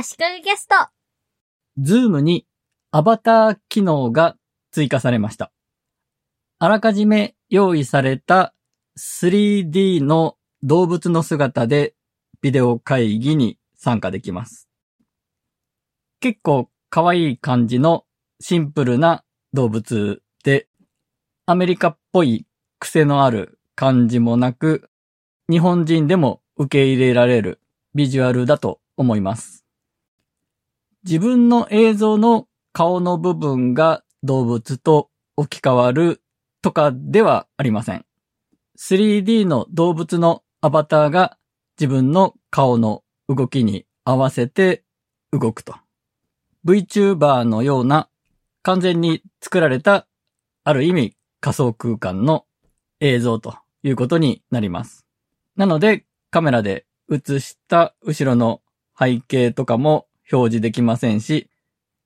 足利ゲスト。ズームにアバター機能が追加されました。あらかじめ用意された 3D の動物の姿でビデオ会議に参加できます。結構可愛い感じのシンプルな動物で、アメリカっぽい癖のある感じもなく、日本人でも受け入れられるビジュアルだと思います。自分の映像の顔の部分が動物と置き換わるとかではありません。3D の動物のアバターが自分の顔の動きに合わせて動くと。VTuber のような完全に作られたある意味仮想空間の映像ということになります。なのでカメラで映した後ろの背景とかも表示できませんし、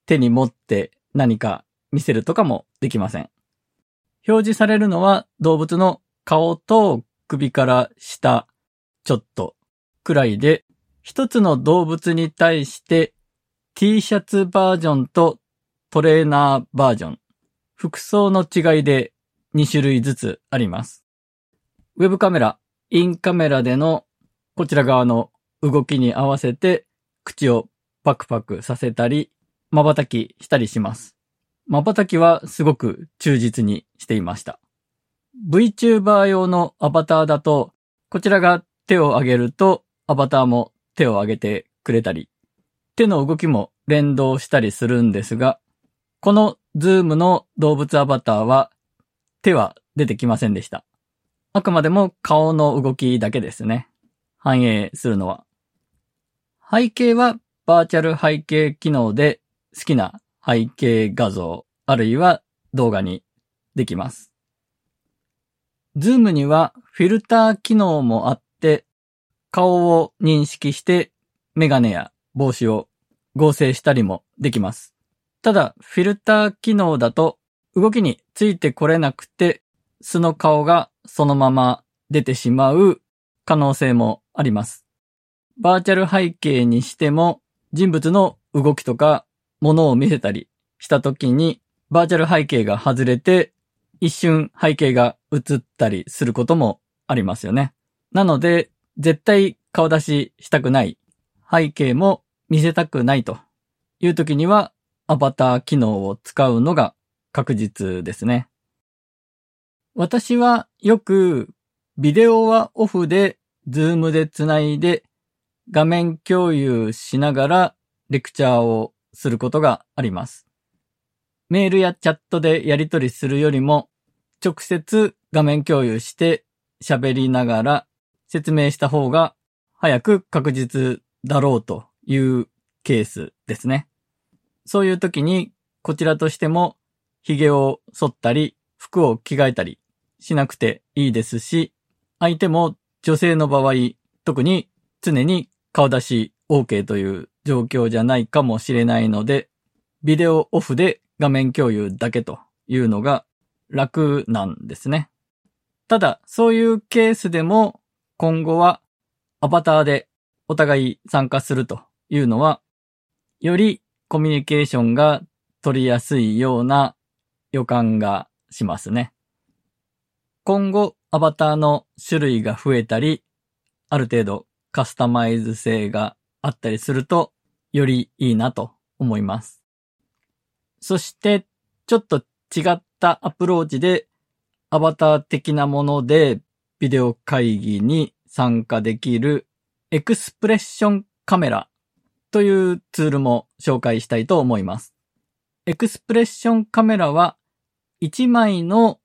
手に持って何か見せるとかもできません。表示されるのは動物の顔と首から下ちょっとくらいで、一つの動物に対して T シャツバージョンとトレーナーバージョン、服装の違いで2種類ずつあります。ウェブカメラ、インカメラでのこちら側の動きに合わせて口をパクパクさせたり、瞬きしたりします。瞬きはすごく忠実にしていました。VTuber 用のアバターだと、こちらが手を上げると、アバターも手を上げてくれたり、手の動きも連動したりするんですが、この Zoom の動物アバターは手は出てきませんでした。あくまでも顔の動きだけですね。反映するのは。背景はバーチャル背景機能で好きな背景画像あるいは動画にできます。 Zoom にはフィルター機能もあって顔を認識してメガネや帽子を合成したりもできます。ただフィルター機能だと動きについてこれなくて素の顔がそのまま出てしまう可能性もあります。バーチャル背景にしても人物の動きとか物を見せたりした時にバーチャル背景が外れて一瞬背景が映ったりすることもありますよね。なので絶対顔出ししたくない背景も見せたくないという時にはアバター機能を使うのが確実ですね。私はよくビデオはオフで Zoom でつないで画面共有しながらレクチャーをすることがあります。メールやチャットでやり取りするよりも直接画面共有して喋りながら説明した方が早く確実だろうというケースですね。そういう時にこちらとしても髭を剃ったり服を着替えたりしなくていいですし、相手も女性の場合特に常に顔出し OK という状況じゃないかもしれないので、ビデオオフで画面共有だけというのが楽なんですね。ただ、そういうケースでも今後はアバターでお互い参加するというのは、よりコミュニケーションが取りやすいような予感がしますね。今後、アバターの種類が増えたり、ある程度カスタマイズ性があったりすると、よりいいなと思います。そして、ちょっと違ったアプローチで、アバター的なものでビデオ会議に参加できるエクスプレッションカメラというツールも紹介したいと思います。エクスプレッションカメラは1枚の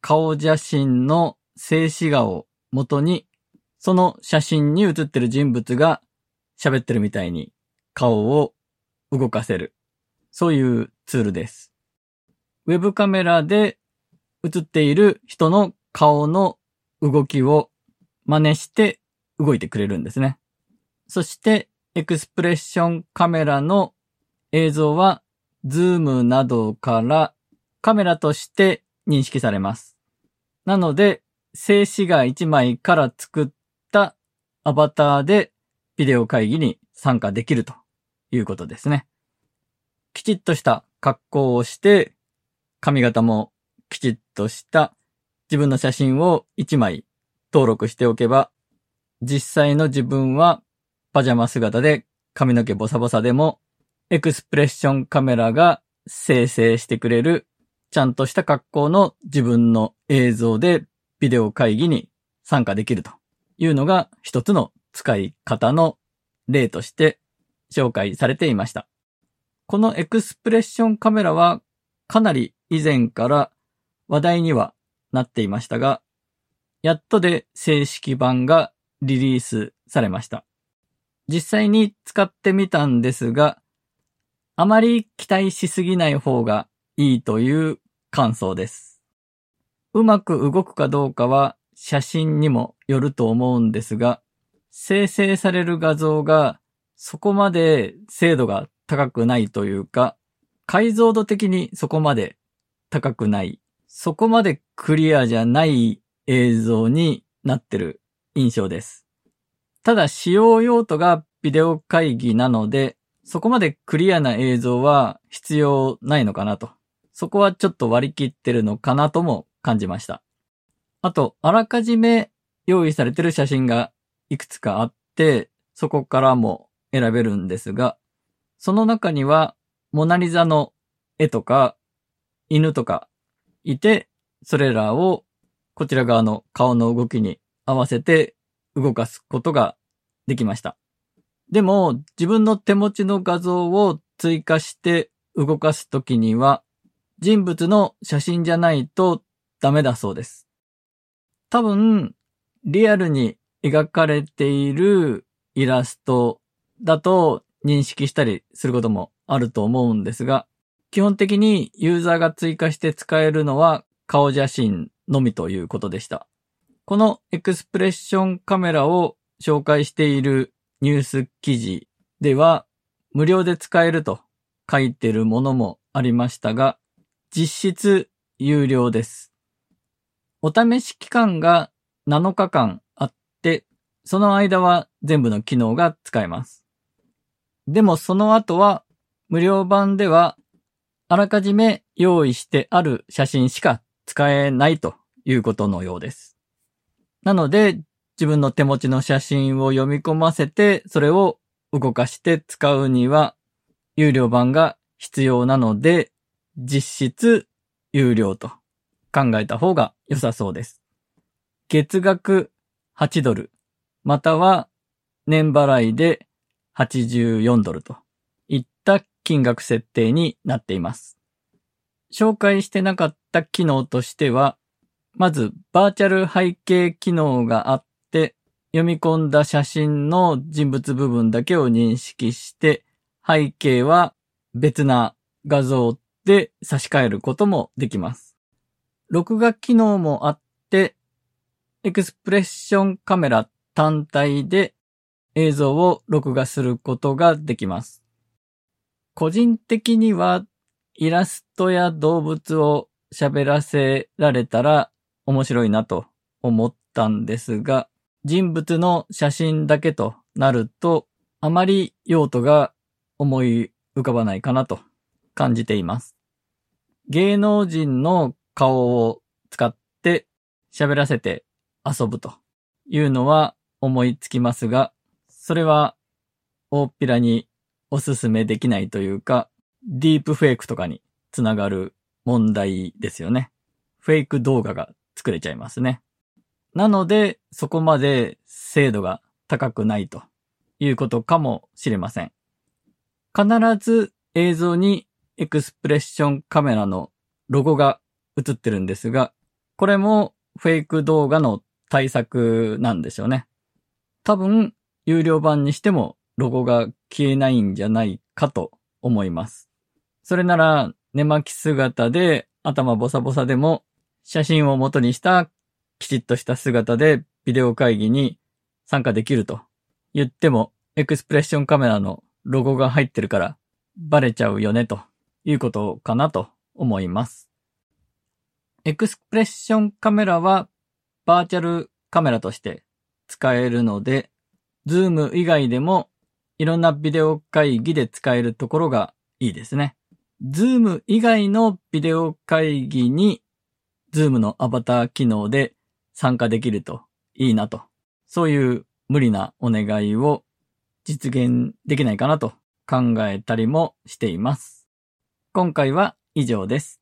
顔写真の静止画を元にその写真に写ってる人物が喋ってるみたいに顔を動かせる。そういうツールです。ウェブカメラで映っている人の顔の動きを真似して動いてくれるんですね。そして Xpression Camera の映像は Zoom などからカメラとして認識されます。なので静止画1枚から作っアバターでビデオ会議に参加できるということですね。きちっとした格好をして、髪型もきちっとした自分の写真を1枚登録しておけば、実際の自分はパジャマ姿で髪の毛ボサボサでも、エクスプレッションカメラが生成してくれる、ちゃんとした格好の自分の映像でビデオ会議に参加できるというのが一つの使い方の例として紹介されていました。このエクスプレッションカメラはかなり以前から話題にはなっていましたが、やっとで正式版がリリースされました。実際に使ってみたんですが、あまり期待しすぎない方がいいという感想です。うまく動くかどうかは写真にもよると思うんですが、生成される画像がそこまで精度が高くないというか、解像度的にそこまで高くない、そこまでクリアじゃない映像になってる印象です。ただ使用用途がビデオ会議なので、そこまでクリアな映像は必要ないのかなと。そこはちょっと割り切ってるのかなとも感じました。あと、あらかじめ用意されてる写真がいくつかあって、そこからも選べるんですが、その中には、モナリザの絵とか、犬とかいて、それらをこちら側の顔の動きに合わせて動かすことができました。でも、自分の手持ちの画像を追加して動かすときには、人物の写真じゃないとダメだそうです。多分、リアルに描かれているイラストだと認識したりすることもあると思うんですが、基本的にユーザーが追加して使えるのは顔写真のみということでした。このエクスプレッションカメラを紹介しているニュース記事では無料で使えると書いているものもありましたが、実質有料です。お試し期間が7日間あって、その間は全部の機能が使えます。でもその後は無料版ではあらかじめ用意してある写真しか使えないということのようです。なので自分の手持ちの写真を読み込ませてそれを動かして使うには有料版が必要なので実質有料と考えた方が良さそうです。月額8ドル、または年払いで84ドルといった金額設定になっています。紹介してなかった機能としては、まずバーチャル背景機能があって、読み込んだ写真の人物部分だけを認識して、背景は別な画像で差し替えることもできます。録画機能もあって、エクスプレッションカメラ単体で映像を録画することができます。個人的にはイラストや動物を喋らせられたら面白いなと思ったんですが、人物の写真だけとなると、あまり用途が思い浮かばないかなと感じています。芸能人の顔を使って喋らせて遊ぶというのは思いつきますが、それは大っぴらにおすすめできないというか、ディープフェイクとかにつながる問題ですよね。フェイク動画が作れちゃいますね。なので、そこまで精度が高くないということかもしれません。必ず映像にエクスプレッションカメラのロゴが映ってるんですが、これもフェイク動画の対策なんでしょうね。多分、有料版にしてもロゴが消えないんじゃないかと思います。それなら、寝巻き姿で頭ボサボサでも写真を元にしたきちっとした姿でビデオ会議に参加できると言っても Xpression Camera のロゴが入ってるからバレちゃうよねということかなと思います。 Xpression Camera はバーチャルカメラとして使えるので、 Zoom 以外でもいろんなビデオ会議で使えるところがいいですね。 Zoom 以外のビデオ会議に、ズームのアバター機能で参加できるといいなと。そういう無理なお願いを実現できないかなと考えたりもしています。今回は以上です。